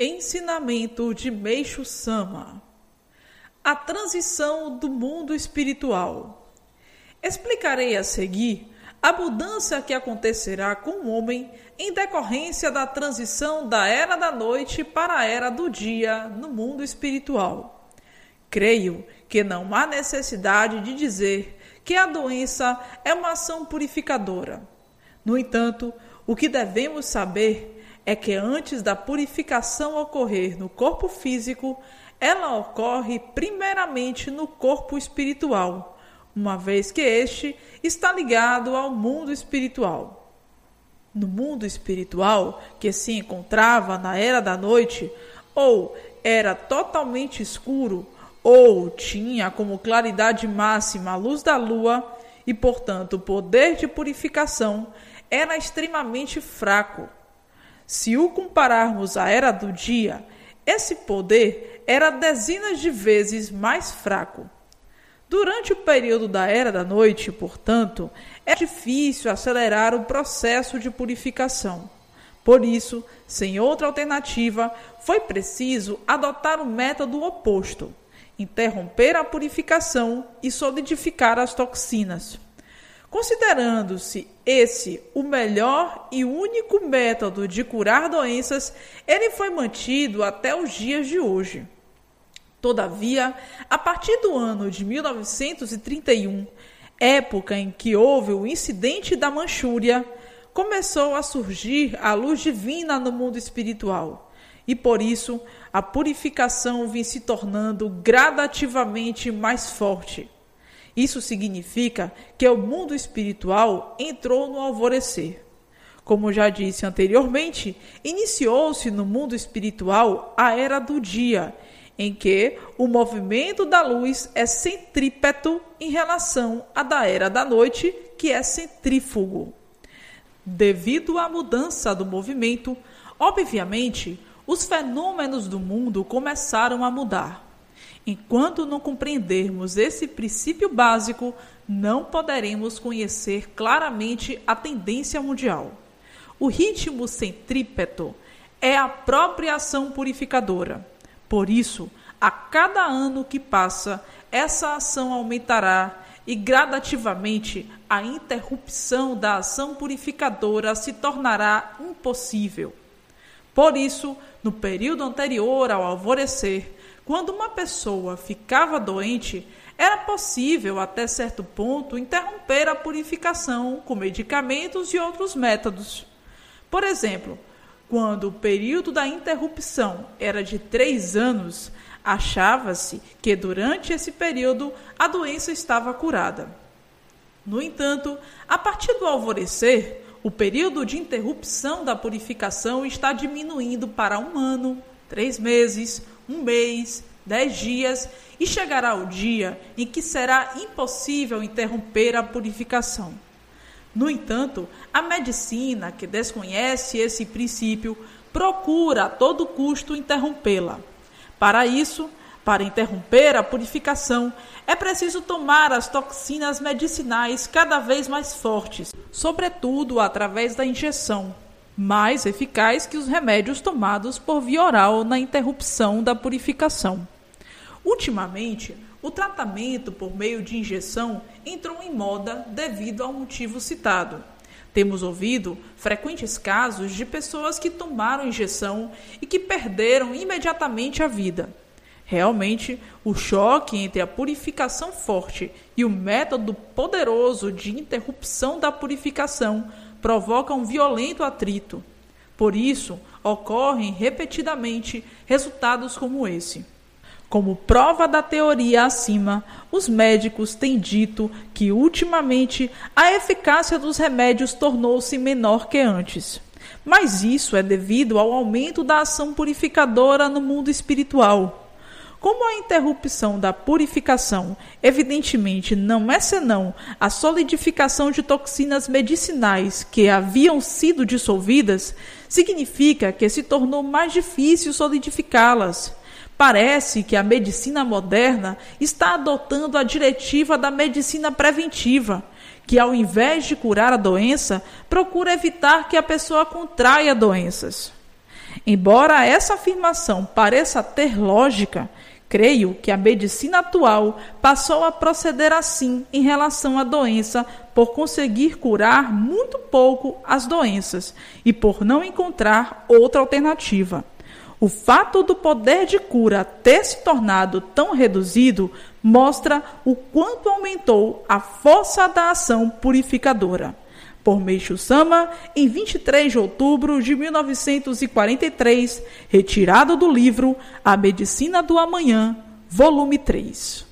Ensinamento de Meixo Sama A transição do mundo espiritual. Explicarei a seguir a mudança que acontecerá com o homem em decorrência da transição da era da noite para a era do dia no mundo espiritual. Creio que não há necessidade de dizer que a doença é uma ação purificadora. No entanto, o que devemos saber é que antes da purificação ocorrer no corpo físico, ela ocorre primeiramente no corpo espiritual, uma vez que este está ligado ao mundo espiritual. No mundo espiritual, que se encontrava na era da noite, ou era totalmente escuro, ou tinha como claridade máxima a luz da lua, e portanto o poder de purificação era extremamente fraco se o compararmos à era do dia, esse poder era dezenas de vezes mais fraco. Durante o período da era da noite, portanto, é difícil acelerar o processo de purificação. Por isso, sem outra alternativa, foi preciso adotar o método oposto: interromper a purificação e solidificar as toxinas. Considerando-se esse o melhor e único método de curar doenças, ele foi mantido até os dias de hoje. Todavia, a partir do ano de 1931, época em que houve o incidente da Manchúria, começou a surgir a luz divina no mundo espiritual. E por isso, a purificação vinha se tornando gradativamente mais forte. Isso significa que o mundo espiritual entrou no alvorecer. Como já disse anteriormente, iniciou-se no mundo espiritual a era do dia, em que o movimento da luz é centrípeto em relação à da era da noite, que é centrífugo. Devido à mudança do movimento, obviamente, os fenômenos do mundo começaram a mudar. Enquanto não compreendermos esse princípio básico, não poderemos conhecer claramente a tendência mundial. O ritmo centrípeto é a própria ação purificadora. Por isso, a cada ano que passa, essa ação aumentará e gradativamente a interrupção da ação purificadora se tornará impossível. Por isso, no período anterior ao alvorecer, quando uma pessoa ficava doente, era possível, até certo ponto, interromper a purificação com medicamentos e outros métodos. Por exemplo, quando o período da interrupção era de três anos, achava-se que durante esse período a doença estava curada. No entanto, a partir do alvorecer, o período de interrupção da purificação está diminuindo para um ano, três meses, um mês, dez dias, e chegará o dia em que será impossível interromper a purificação. No entanto, a medicina, que desconhece esse princípio, procura a todo custo interrompê-la. Para isso, para interromper a purificação, é preciso tomar as toxinas medicinais cada vez mais fortes, sobretudo através da injeção mais eficaz que os remédios tomados por via oral na interrupção da purificação. Ultimamente, o tratamento por meio de injeção entrou em moda devido ao motivo citado. Temos ouvido frequentes casos de pessoas que tomaram injeção e que perderam imediatamente a vida. Realmente, o choque entre a purificação forte e o método poderoso de interrupção da purificação provoca um violento atrito. Por isso, ocorrem repetidamente resultados como esse. Como prova da teoria acima, os médicos têm dito que ultimamente a eficácia dos remédios tornou-se menor que antes. Mas isso é devido ao aumento da ação purificadora no mundo espiritual. Como a interrupção da purificação, evidentemente, não é senão a solidificação de toxinas medicinais que haviam sido dissolvidas, significa que se tornou mais difícil solidificá-las. Parece que a medicina moderna está adotando a diretiva da medicina preventiva, que ao invés de curar a doença, procura evitar que a pessoa contraia doenças. Embora essa afirmação pareça ter lógica, creio que a medicina atual passou a proceder assim em relação à doença por conseguir curar muito pouco as doenças e por não encontrar outra alternativa. O fato do poder de cura ter se tornado tão reduzido mostra o quanto aumentou a força da ação purificadora. Por Meixo Sama, em 23 de outubro de 1943, retirado do livro A Medicina do Amanhã, volume 3.